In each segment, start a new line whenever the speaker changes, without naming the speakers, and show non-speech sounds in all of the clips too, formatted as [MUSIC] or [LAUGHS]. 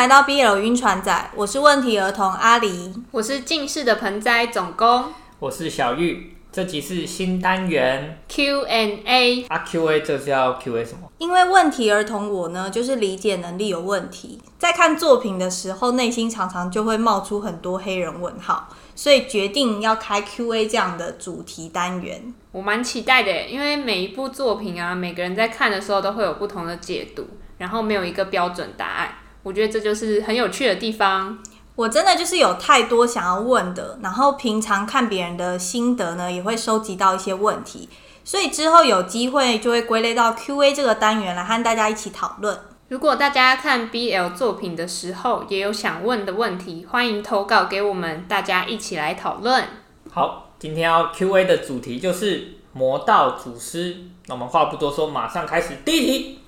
来到 BL 晕船仔，我是问题儿童阿狸，
我是近视的盆栽总工
我是小玉，这集是新单元
Q&A。
啊 Q&A，这是要 Q&A 什么？
因为问题儿童我呢，就是理解能力有问题，在看作品的时候，内心常常就会冒出很多黑人问号，所以决定要开 Q&A 这样的主题单元。
我蛮期待的，因为每一部作品啊，每个人在看的时候都会有不同的解读，然后没有一个标准答案。我觉得这就是很有趣的地方。
我真的就是有太多想要问的，然后平常看别人的心得呢，也会收集到一些问题，所以之后有机会就会归类到 Q&A 这个单元来和大家一起讨论。
如果大家看 BL 作品的时候也有想问的问题，欢迎投稿给我们，大家一起来讨论。
好，今天要 Q&A 的主题就是魔道祖师。那我们话不多说，马上开始第一题：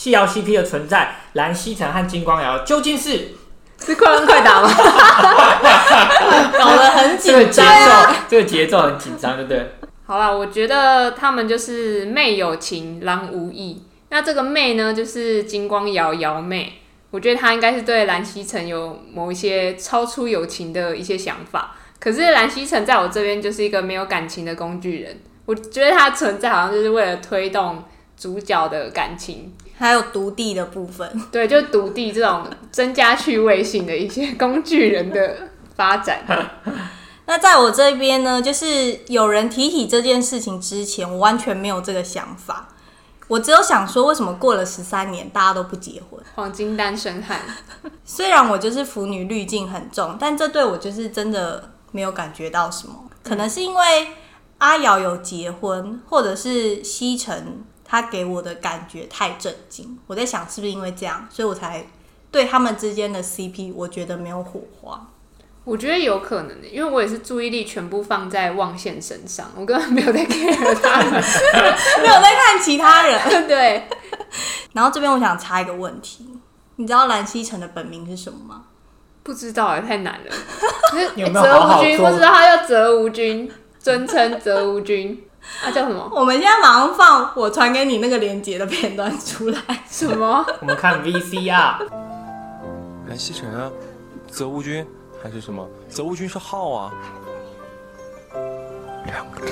西瑶 CP 的存在，蓝曦臣和金光瑶究竟是？
是快问快答吗？[LAUGHS]
搞得很
这个节
紧张。
奏，这个节奏很紧张，对不对？
好啦，我觉得他们就是妹有情，郎无意。那这个妹呢，就是金光瑶瑶妹。我觉得她应该是对蓝曦臣有某一些超出友情的一些想法。可是蓝曦臣在我这边就是一个没有感情的工具人。我觉得他存在好像就是为了推动主角的感情，
还有独地的部分，[LAUGHS]
对，就独地这种增加趣味性的一些工具人的发展。[LAUGHS]
那在我这边呢，就是有人提起这件事情之前，我完全没有这个想法。我只有想说，为什么过了十三年大家都不结婚？
黄金单身汉，[LAUGHS]
虽然我就是腐女滤镜很重，但这对我就是真的没有感觉到什么。可能是因为阿瑶有结婚，或者是西城他给我的感觉太震惊。我在想是不是因为这样，所以我才对他们之间的 CP 我觉得没有火花。
我觉得有可能的，因为我也是注意力全部放在望线身上，我根本没有在 care 他们。[LAUGHS]
没有在看其他人。[LAUGHS]
对，
然后这边我想插一个问题，你知道蓝曦臣的本名是什么吗？
不知道哎，太难了。[LAUGHS]
有没有
泽
好好
无君，不知道他叫泽无君，尊称泽无君。他 [LAUGHS] 叫什么？
我们现在马上放我传给你那个链接的片段出来。
什么？[LAUGHS]
我们看 VCR，
蓝曦晨啊，泽芜君还是什么？泽芜君是号啊。两个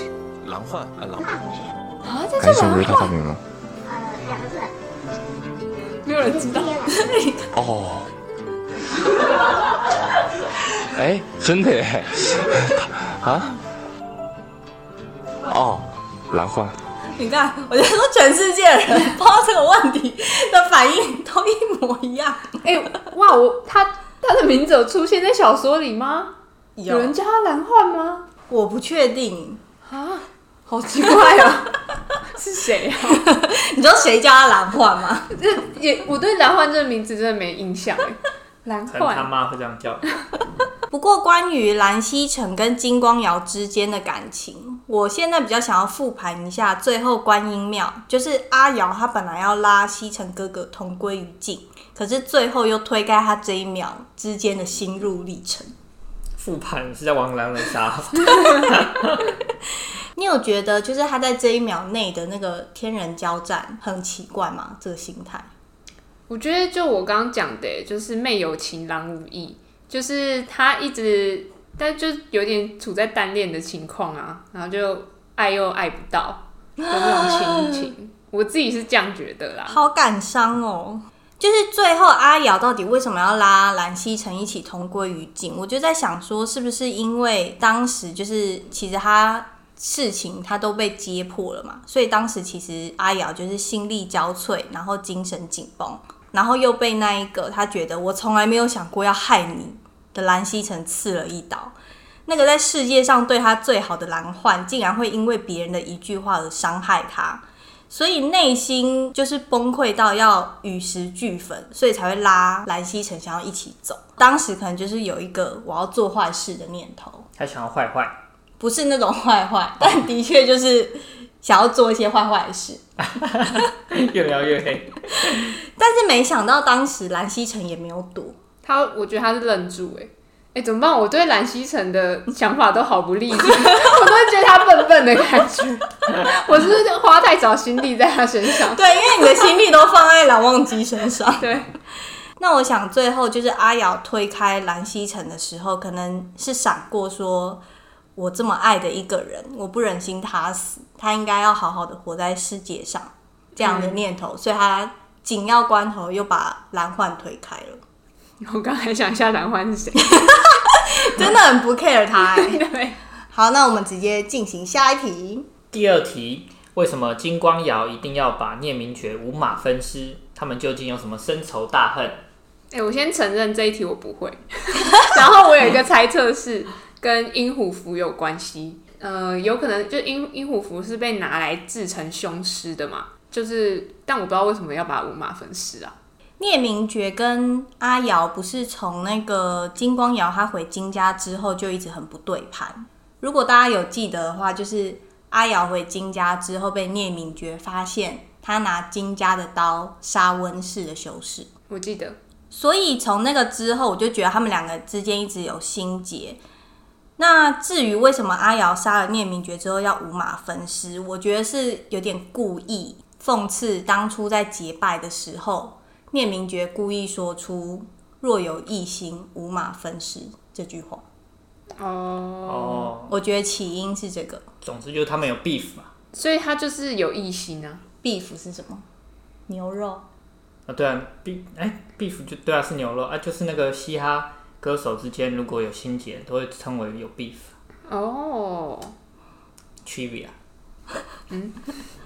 狼患啊，狼患。
啊，这
还想
叫蓝幻？
不是他发明吗？
没有人知道。
哦，哎，真的耶！啊？哦，蓝幻，
你看，我就说全世界人碰到这个问题的反应都一模一样。
哎、哇，我他他的名字有出现在小说里吗？有人叫他蓝幻吗？
我不确定，
啊，好奇怪哦，[LAUGHS] 是谁啊？[LAUGHS]
你知道谁叫他蓝幻吗？
这也我对蓝幻这个名字真的没印象哎。蓝
可能他
幻，
妈会这样叫。[LAUGHS]
不过关于蓝曦臣跟金光瑶之间的感情，我现在比较想要复盘一下最后观音庙，就是阿瑶她本来要拉曦臣哥哥同归于尽，可是最后又推开他这一秒之间的心路历程。
复盘是在玩狼人杀，[LAUGHS] [LAUGHS]
你有觉得就是他在这一秒内的那个天人交战很奇怪吗？这个心态？
我觉得就我刚刚讲的，就是妹有情，郎无意，就是他一直，但就有点处在单恋的情况啊，然后就爱又爱不到的那种情情，我自己是这样觉得啦。
好感伤哦。就是最后阿瑶到底为什么要拉蓝曦臣一起同归于尽？我就在想说，是不是因为当时就是其实他事情他都被揭破了嘛，所以当时其实阿瑶就是心力交瘁，然后精神紧绷，然后又被那一个他觉得我从来没有想过要害你的蓝曦臣刺了一刀。那个在世界上对他最好的蓝幻，竟然会因为别人的一句话而伤害他。所以内心就是崩溃到要与时俱焚，所以才会拉蓝曦臣想要一起走。当时可能就是有一个我要做坏事的念头，
他想要坏坏，
不是那种坏坏，但的确就是想要做一些坏坏的事。[LAUGHS]
越描越黑。
但是没想到当时蓝曦臣也没有躲，
他，我觉得他是愣住、欸，哎、怎么办？我对蓝曦臣的想法都好不利落，[LAUGHS] 我都会觉得他笨笨的感觉。[LAUGHS] 我是不是花太少心力在他身上？
对，因为你的心力都放在蓝忘机身上。
对，
那我想最后就是阿瑶推开蓝曦臣的时候，可能是闪过说，我这么爱的一个人，我不忍心他死，他应该要好好的活在世界上这样的念头，所以他紧要关头又把蓝幻推开了，[LAUGHS]
我刚才想一下蓝幻是谁？[LAUGHS]
真的很不 care 他、欸。[LAUGHS] 好，那我们直接进行下一题。
第二题，为什么金光瑶一定要把聂明觉五马分尸？他们究竟有什么深仇大恨？
哎、我先承认这一题我不会，然后我有一个猜测是跟阴虎符有关系，呃，有可能就阴阴虎符是被拿来制成凶尸的嘛，就是，但我不知道为什么要把五马分尸啊。
聂明觉跟阿瑶不是从那个金光瑶他回金家之后就一直很不对盘。如果大家有记得的话，就是阿瑶回金家之后被聂明觉发现他拿金家的刀杀温氏的修士，
我记得，
所以从那个之后，我就觉得他们两个之间一直有心结。那至于为什么阿瑶杀了聂明觉之后要五马分尸，我觉得是有点故意讽刺当初在结拜的时候，聂明觉故意说出“若有异心，五马分尸”这句话。
哦，
哦，
我觉得起因是这个。
总之就是他们有 beef 嘛。
所以他就是有异心啊。
beef 是什么？牛肉。
啊，对啊，beef，哎，beef 就对啊，是牛肉啊，就是那个嘻哈歌手之间如果有心结，都会称为有 beef。
哦
，trivia，嗯，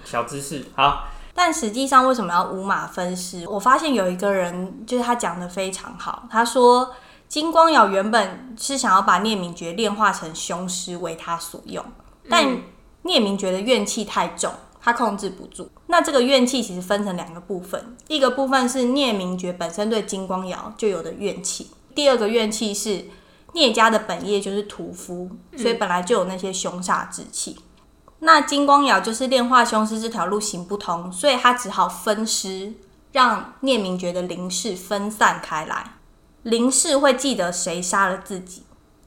小知识，好，
但实际上为什么要五马分尸？我发现有一个人就是他讲的非常好，他说金光瑶原本是想要把聂明觉炼化成凶尸为他所用，但聂明觉的怨气太重，他控制不住。那这个怨气其实分成两个部分，一个部分是聂明觉本身对金光瑶就有的怨气，第二个怨气是聂家的本业就是屠夫，所以本来就有那些凶煞之气。那金光瑶就是炼化凶尸这条路行不通，所以他只好分尸，让聂明觉的灵视分散开来。灵氏会记得谁杀了自己，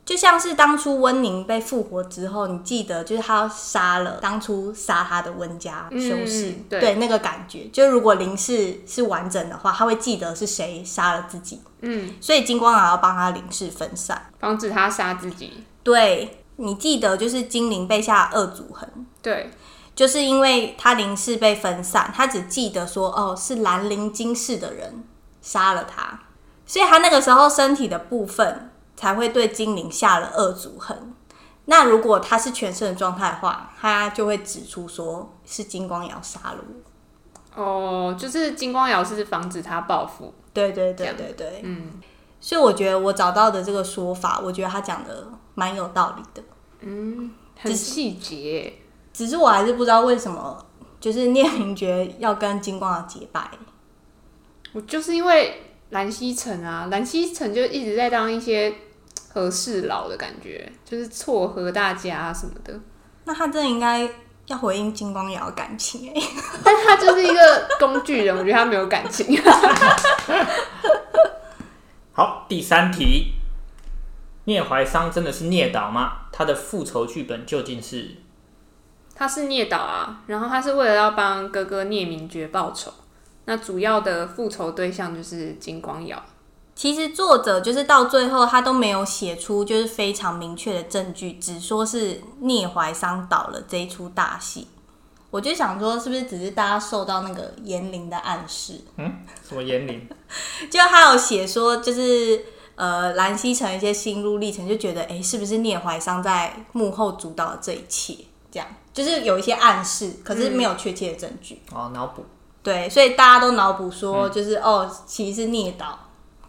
就像是当初温宁被复活之后，你记得就是他杀了当初杀他的温家修士，
嗯对
那个感觉。就如果灵氏是完整的话，他会记得是谁杀了自己，
嗯，
所以金光瑶要帮他灵氏分散。
防止他杀自己。
对你记得就是精灵被下二祖痕，
对，
就是因为他灵视被分散，他只记得说哦是兰陵金氏的人杀了他，所以他那个时候身体的部分才会对精灵下了恶祖痕。那如果他是全身的状态的话，他就会指出说是金光瑶杀了我。
哦，就是金光瑶是防止他报复。
对对对对对，
嗯，
所以我觉得我找到的这个说法，我觉得他讲的蛮有道理的。
嗯很细节。
只是我还是不知道为什么，就是聂明觉要跟金光瑶结拜。
我就是因为蓝曦臣啊，蓝曦臣就一直在当一些和事佬的感觉，就是撮合大家啊什么的。
那他真的应该要回应金光瑶的感情哎、[LAUGHS]
但他就是一个工具人，我觉得他没有感情。[LAUGHS]
好，第三题，聂怀桑真的是聂导吗？他的复仇剧本究竟是？
他是聂导啊，然后他是为了要帮哥哥聂明觉报仇，那主要的复仇对象就是金光瑶。
其实作者就是到最后他都没有写出就是非常明确的证据，只说是聂怀桑导了这一出大戏。我就想说，是不是只是大家受到那个言灵的暗示？
嗯，什么言灵？[LAUGHS]
就他有写说，就是呃蓝曦臣一些心路历程，就觉得哎、诶是不是聂怀桑在幕后主导了这一切？这样就是有一些暗示，可是没有确切的证据。
哦，脑补。
对，所以大家都脑补说，就是、哦，其实是聂导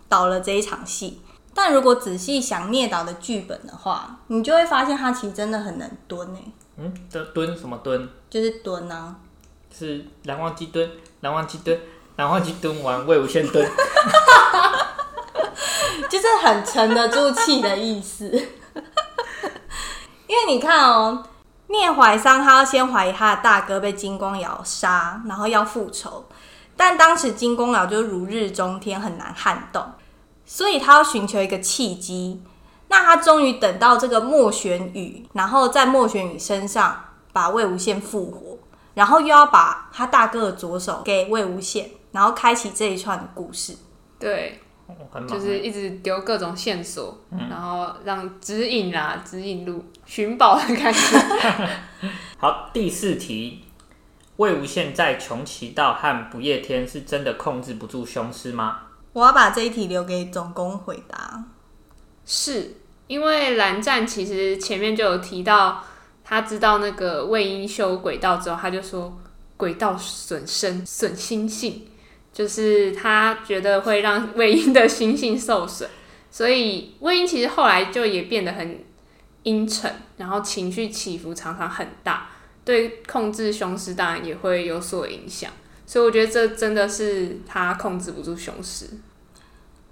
导了这一场戏。但如果仔细想聂导的剧本的话，你就会发现他其实真的很能蹲诶、
嗯，这蹲什么蹲？
就是蹲啊。
是蓝忘机蹲，蓝忘机蹲，蓝忘机蹲完魏无羡蹲。[LAUGHS]
就是很沉得住气的意思。[LAUGHS] 因为你看哦，聂怀桑他要先怀疑他的大哥被金光瑶杀，然后要复仇，但当时金光瑶就如日中天，很难撼动，所以他要寻求一个契机。那他终于等到这个莫玄羽，然后在莫玄羽身上把魏无羡复活，然后又要把他大哥的左手给魏无羡，然后开启这一串的故事。
对，就是一直丢各种线索，然后让指引啦、指引路、寻宝的感觉。[LAUGHS]
好，第四题，魏无羡在穷奇道和不夜天是真的控制不住凶狮吗？
我要把这一题留给总工回答。
是因为蓝湛其实前面就有提到，他知道那个魏婴修轨道之后，他就说轨道损身损心性，就是他觉得会让魏婴的心性受损，所以魏婴其实后来就也变得很阴沉，然后情绪起伏常常很大，对控制雄狮当然也会有所影响，所以我觉得这真的是他控制不住雄狮。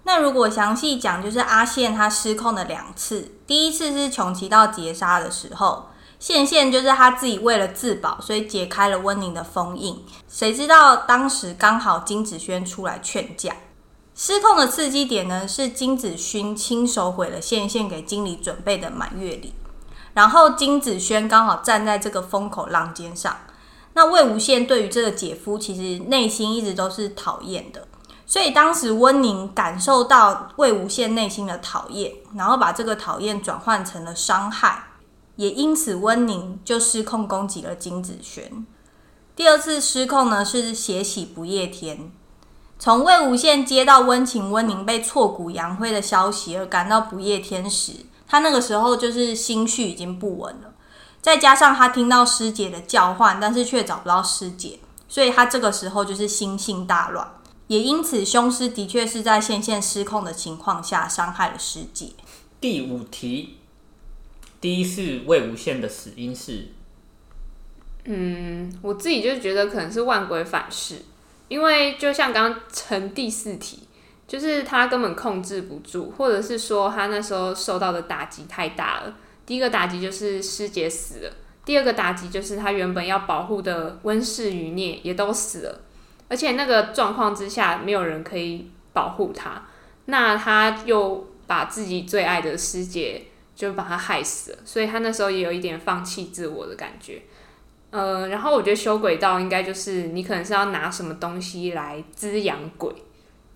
那如果详细讲，就是阿宪他失控了两次。第一次是穷奇到劫杀的时候，宪宪就是他自己为了自保，所以解开了温宁的封印。谁知道当时刚好金子轩出来劝架。失控的刺激点呢，是金子勋亲手毁了宪宪给经理准备的满月礼，然后金子轩刚好站在这个风口浪尖上。那魏无羡对于这个姐夫，其实内心一直都是讨厌的。所以当时温宁感受到魏无羡内心的讨厌，然后把这个讨厌转换成了伤害，也因此温宁就失控攻击了金子轩。第二次失控呢是血洗不夜天，从魏无羡接到温情温宁被挫骨扬灰的消息而赶到不夜天时，他那个时候就是心绪已经不稳了，再加上他听到师姐的叫唤，但是却找不到师姐，所以他这个时候就是心性大乱。也因此，凶师的确是在线线失控的情况下伤害了师姐。
第五题，第一次魏无羡的死因是
嗯，我自己就觉得可能是万鬼反噬，因为就像刚刚成第四题，就是他根本控制不住，或者是说他那时候受到的打击太大了。第一个打击就是师姐死了，第二个打击就是他原本要保护的温氏余孽也都死了，而且那个状况之下没有人可以保护他，那他又把自己最爱的师姐就把他害死了，所以他那时候也有一点放弃自我的感觉。呃，然后我觉得修轨道应该就是你可能是要拿什么东西来滋养鬼，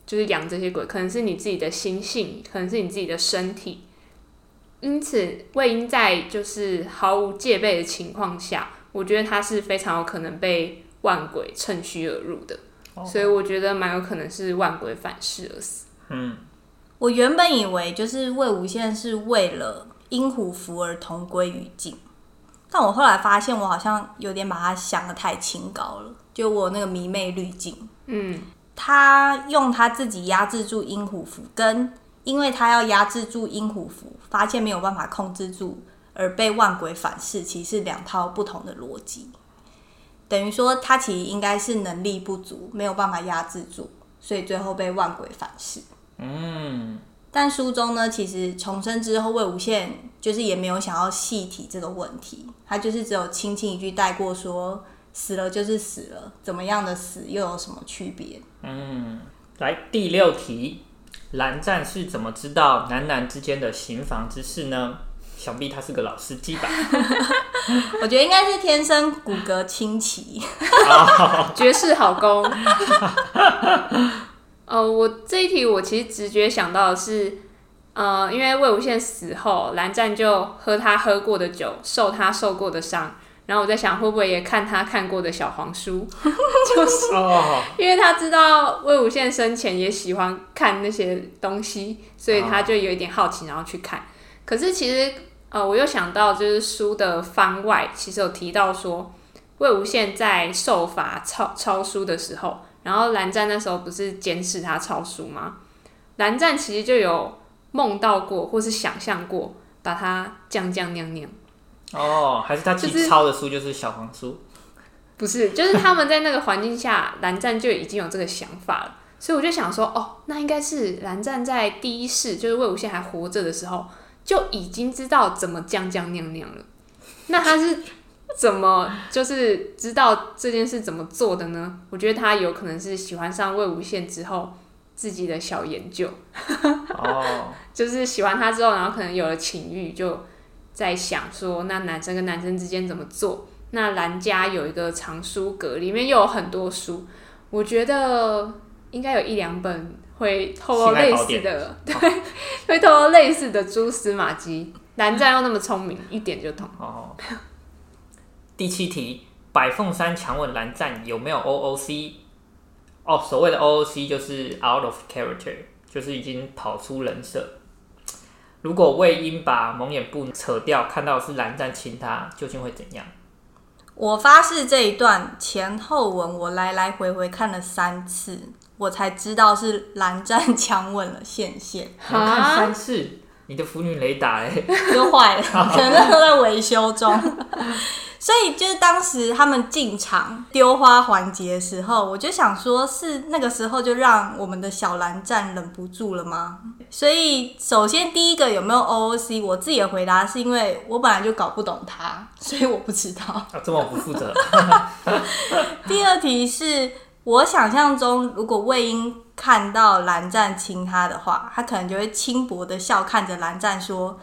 就是养这些鬼，可能是你自己的心性，可能是你自己的身体。因此，魏婴在就是毫无戒备的情况下，我觉得他是非常有可能被万鬼趁虚而入的，所以我觉得蛮有可能是万鬼反噬而死。
嗯，
我原本以为就是魏无羡是为了阴虎符而同归于尽，但我后来发现我好像有点把他想的太清高了，就我那个迷妹滤镜。
嗯，
他用他自己压制住阴虎符，跟因为他要压制住阴虎符，发现没有办法控制住，而被万鬼反噬，其实是两套不同的逻辑。等于说，他其实应该是能力不足，没有办法压制住，所以最后被万鬼反噬。
嗯，
但书中呢，其实重生之后，魏无羡就是也没有想要细提这个问题，他就是只有轻轻一句带过说，死了就是死了，怎么样的死又有什么区别？
嗯来第六题，蓝湛是怎么知道男男之间的行房之事呢？想必他是个老司机吧？[LAUGHS]
我觉得应该是天生骨骼清奇。[LAUGHS]
绝世好功。呃，[LAUGHS] 我这一题我其实直觉想到的是，呃，因为魏无羡死后，蓝湛就喝他喝过的酒，受他受过的伤，然后我在想会不会也看他看过的小黄书，[LAUGHS] 就是
哦，
因为他知道魏无羡生前也喜欢看那些东西，所以他就有一点好奇，然后去看。可是其实，呃，我又想到就是书的番外，其实有提到说，魏无羡在受罚抄抄书的时候，然后蓝湛那时候不是监视他抄书吗？蓝湛其实就有梦到过，或是想象过把他降降酿酿。
哦，还是他自
就是
己抄的书就是小黄书？
不是，就是他们在那个环境下，蓝湛就已经有这个想法了，所以我就想说，哦，那应该是蓝湛在第一世，就是魏无羡还活着的时候，就已经知道怎么将将酿酿了。那他是怎么就是知道这件事怎么做的呢？我觉得他有可能是喜欢上魏无羡之后自己的小研究，
哦，[LAUGHS]
就是喜欢他之后，然后可能有了情欲，就在想说，那男生跟男生之间怎么做？那兰家有一个藏书阁，里面又有很多书，我觉得应该有一两本会透露类似的，[LAUGHS] 对，会透露类似的蛛丝马迹。蓝湛又那么聪明，一点就通。
哦。第七题，百凤山强吻蓝湛有没有 OOC？哦，所谓的 OOC 就是 out of character，就是已经跑出人设。如果魏婴把蒙眼布扯掉，看到是蓝湛亲他，究竟会怎样？
我发誓这一段前后文我来来回回看了三次，我才知道是蓝湛强吻了线线，[LAUGHS]
你要看三次，你的腐女雷达哎，[LAUGHS]
又坏了，[LAUGHS] 可能都在维修中。所以就是当时他们进场丢花环节的时候，我就想说，是那个时候就让我们的小蓝站忍不住了吗？所以首先第一个有没有 OOC，我自己的回答是因为我本来就搞不懂他，[LAUGHS] 所以我不知道。
啊，这么不负责。[LAUGHS]
第二题是我想象中，如果魏婴看到蓝湛亲他的话，他可能就会轻薄的笑看着蓝湛说：“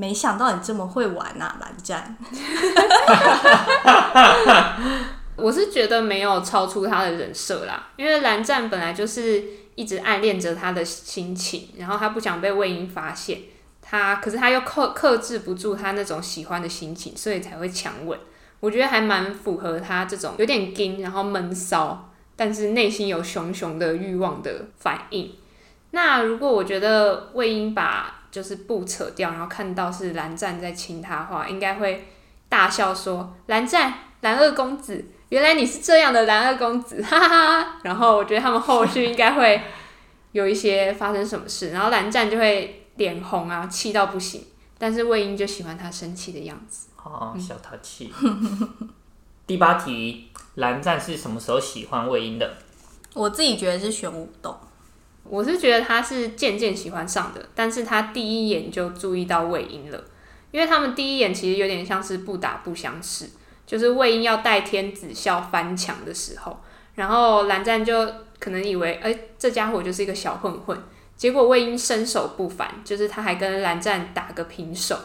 没想到你这么会玩呐、蓝湛。[LAUGHS]
我是觉得没有超出他的人设啦，因为蓝湛本来就是一直暗恋着他的心情，然后他不想被魏婴发现，他可是他又克克制不住他那种喜欢的心情，所以才会强吻。我觉得还蛮符合他这种有点硬，然后闷骚，但是内心有熊熊的欲望的反应。那如果我觉得魏婴把就是布扯掉，然后看到是蓝湛在亲他的话，应该会大笑说：“蓝湛，蓝二公子，原来你是这样的蓝二公子，哈哈哈哈！”然后我觉得他们后续应该会有一些发生什么事，然后蓝湛就会脸红啊，气到不行。但是魏婴就喜欢他生气的样子。
哦，小淘气。第八题，蓝湛是什么时候喜欢魏婴的？”
我自己觉得是玄武洞，
我是觉得他是渐渐喜欢上的，但是他第一眼就注意到魏婴了，因为他们第一眼其实有点像是不打不相识，就是魏婴要带天子笑翻墙的时候，然后蓝湛就可能以为，哎、这家伙就是一个小混混，结果魏婴身手不凡，就是他还跟蓝湛打个平手，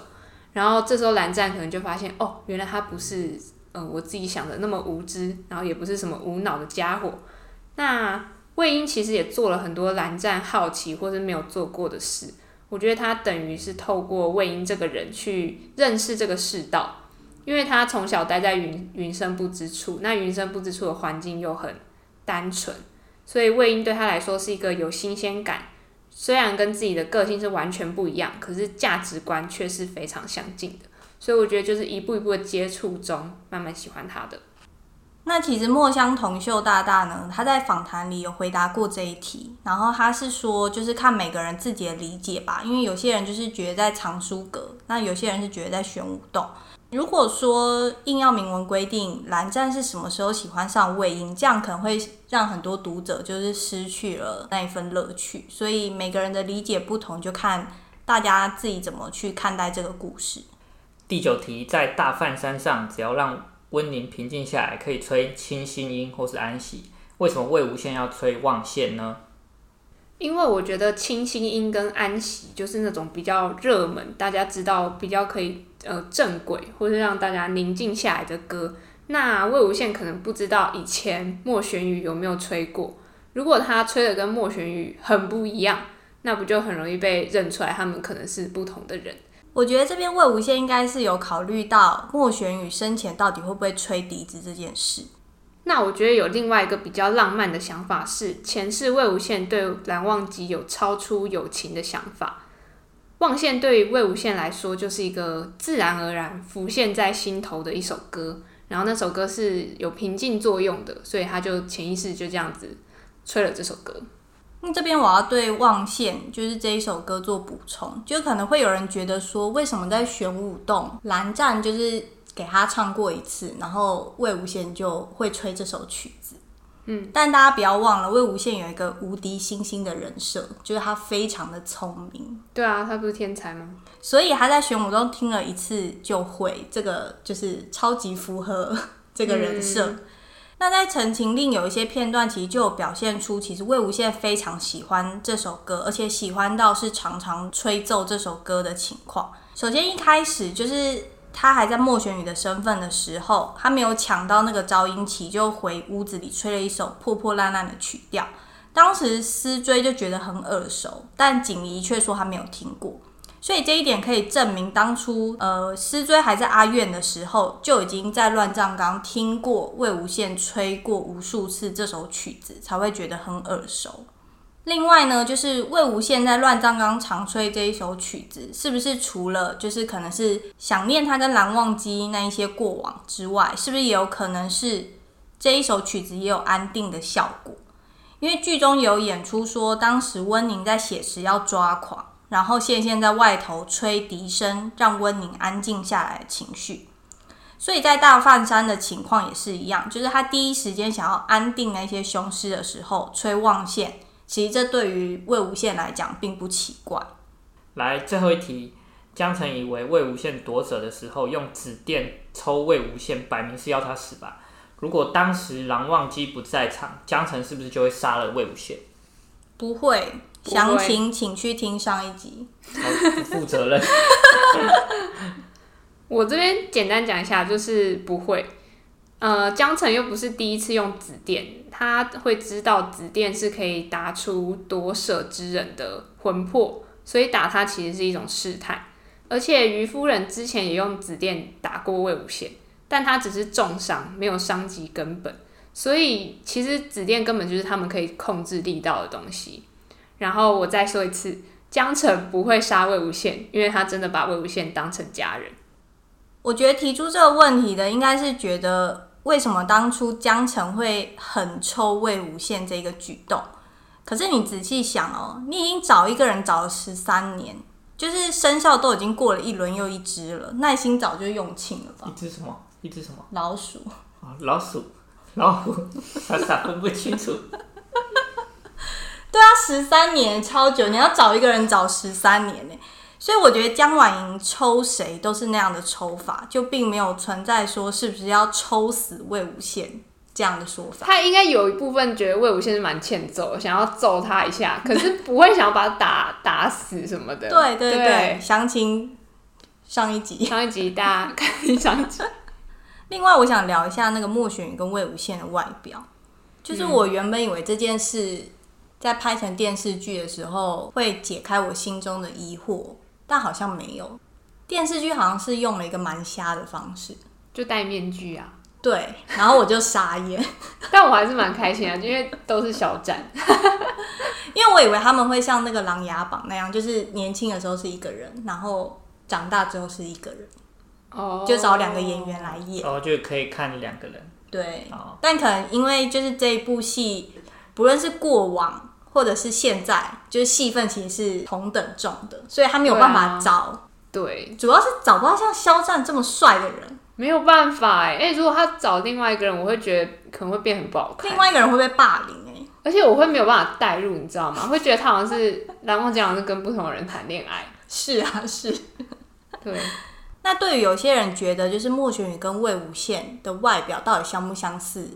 然后这时候蓝湛可能就发现，哦，原来他不是，呃，我自己想的那么无知，然后也不是什么无脑的家伙，那。魏婴其实也做了很多蓝湛好奇或是没有做过的事，我觉得他等于是透过魏婴这个人去认识这个世道，因为他从小待在云云深不知处，那云深不知处的环境又很单纯，所以魏婴对他来说是一个有新鲜感，虽然跟自己的个性是完全不一样，可是价值观却是非常相近的，所以我觉得就是一步一步的接触中慢慢喜欢他的。
那其实墨香铜臭大大呢，他在访谈里有回答过这一题，然后他是说，就是看每个人自己的理解吧，因为有些人就是觉得在藏书阁，那有些人是觉得在玄武洞。如果说硬要明文规定蓝湛是什么时候喜欢上魏婴，这样可能会让很多读者就是失去了那一份乐趣。所以每个人的理解不同，就看大家自己怎么去看待这个故事。
第九题，在大范山上，只要让温宁平静下来，可以吹清新音或是安息。为什么魏无羡要吹望线呢？
因为我觉得清新音跟安息就是那种比较热门，大家知道比较可以呃正轨，或是让大家宁静下来的歌。那魏无羡可能不知道以前莫玄羽有没有吹过，如果他吹的跟莫玄羽很不一样，那不就很容易被认出来，他们可能是不同的人。
我觉得这边魏无羡应该是有考虑到莫玄羽生前到底会不会吹笛子这件事。
那我觉得有另外一个比较浪漫的想法是，前世魏无羡对蓝忘机有超出友情的想法。望线对于魏无羡来说就是一个自然而然浮现在心头的一首歌，然后那首歌是有平静作用的，所以他就潜意识就这样子吹了这首歌。
那这边我要对望线就是这一首歌做补充，就可能会有人觉得说，为什么在玄武洞蓝湛就是给他唱过一次，然后魏无羡就会吹这首曲子。嗯，但大家不要忘了，魏无羡有一个无敌星星的人设，就是他非常的聪明，
对啊，他不是天才吗？
所以他在玄武洞听了一次就会，这个就是超级符合 [LAUGHS] 这个人设。那在《陈情令》有一些片段，其实就有表现出，其实魏无羡非常喜欢这首歌，而且喜欢到是常常吹奏这首歌的情况。首先一开始就是他还在莫玄羽的身份的时候，他没有抢到那个招音旗，就回屋子里吹了一首破破烂烂的曲调。当时思追就觉得很耳熟，但景怡却说他没有听过。所以这一点可以证明，当初呃思追还在阿院的时候，就已经在乱葬岗听过魏无羡吹过无数次这首曲子，才会觉得很耳熟。另外呢，就是魏无羡在乱葬岗常吹这一首曲子，是不是除了就是可能是想念他跟蓝忘机那一些过往之外，是不是也有可能是这一首曲子也有安定的效果？因为剧中有演出说，当时温宁在写时要抓狂，然后羡羡在外头吹笛声，让温宁安静下来的情绪。所以在大范山的情况也是一样，就是他第一时间想要安定那些凶尸的时候，吹望线。其实这对于魏无羡来讲并不奇怪。
来，最后一题，江澄以为魏无羡夺者的时候用紫电抽魏无羡，摆明是要他死吧？如果当时蓝忘机不在场，江澄是不是就会杀了魏无羡？
不会，详情请去听上一集。
不负责任。[LAUGHS]
我这边简单讲一下，就是不会。呃，江澄又不是第一次用紫电，他会知道紫电是可以打出夺舍之人的魂魄，所以打他其实是一种试探。而且于夫人之前也用紫电打过魏无羡，但他只是重伤，没有伤及根本。所以其实紫电根本就是他们可以控制力道的东西。然后我再说一次，江城不会杀魏无羡，因为他真的把魏无羡当成家人。
我觉得提出这个问题的，应该是觉得为什么当初江城会很抽魏无羡这个举动。可是你仔细想哦，你已经找一个人找了十三年，就是生肖都已经过了一轮又一只了，耐心早就用尽了吧
一？只什么？一只什么？
老鼠，[LAUGHS]
啊，老鼠，老虎，傻傻分不清楚。
对啊，十三年超久，你要找一个人找十三年呢。所以我觉得江婉莹抽谁都是那样的抽法，就并没有存在说是不是要抽死魏无羡这样的说法。
他应该有一部分觉得魏无羡是蛮欠揍，想要揍他一下，可是不会想要把他打打死什么的。
对对对，
对
详情上一集。
上一集大家看上一集，[LAUGHS]
另外，我想聊一下那个莫玄宇跟魏无羡的外表。就是我原本以为这件事在拍成电视剧的时候会解开我心中的疑惑，但好像没有。电视剧好像是用了一个蛮瞎的方式，
就戴面具啊。
对，然后我就傻眼，[LAUGHS]
但我还是蛮开心啊，因为都是小展。[LAUGHS]
因为我以为他们会像那个《琅琊榜》那样，就是年轻的时候是一个人，然后长大之后是一个人，
哦
就找两个演员来演。
然后就可以看两个人。
对，
哦，
但可能因为就是这一部戏，不论是过往或者是现在，就是戏份其实是同等重的，所以他没有办法
对啊
找，
对，
主要是找不到像肖战这么帅的人。
没有办法哎、哎、如果他找另外一个人，我会觉得可能会变很不好看
另。外一个人会被霸凌哎、
而且我会没有办法代入，你知道吗？会觉得他好像是蓝忘机，好像是跟不同的人谈恋爱。
是啊，是。
对，
那对于有些人觉得，就是莫玄宇跟魏无羡的外表到底相不相似？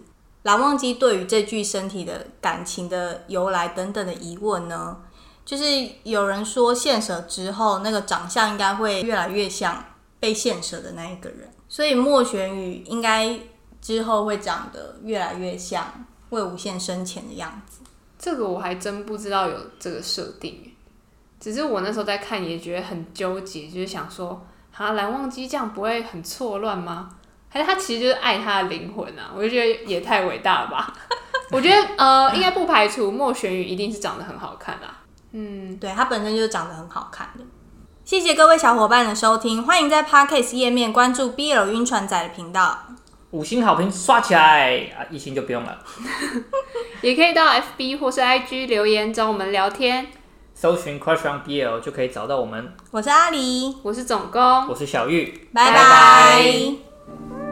蓝忘机对于这具身体的感情的由来等等的疑问呢？就是有人说献舍之后，那个长相应该会越来越像被献舍的那一个人，所以莫玄宇应该之后会长得越来越像魏无羡生前的样子。
这个我还真不知道有这个设定，只是我那时候在看也觉得很纠结，就是想说，哈，蓝忘机这样不会很错乱吗？还是他其实就是爱他的灵魂啊？我就觉得也太伟大了吧！[LAUGHS] 我觉得呃，[LAUGHS] 应该不排除莫玄宇一定是长得很好看啦。嗯，
对，他本身就是长得很好看的。谢谢各位小伙伴的收听，欢迎在 Podcast 页面关注 BL 晕船仔的频道。
五星好评刷起来啊！一星就不用了。[LAUGHS]
也可以到 FB 或是 IG 留言找我们聊天。
搜寻 Crush on BL 就可以找到我们。
我是阿狸，
我是总工，
我是小玉，
拜
拜
拜 Bye.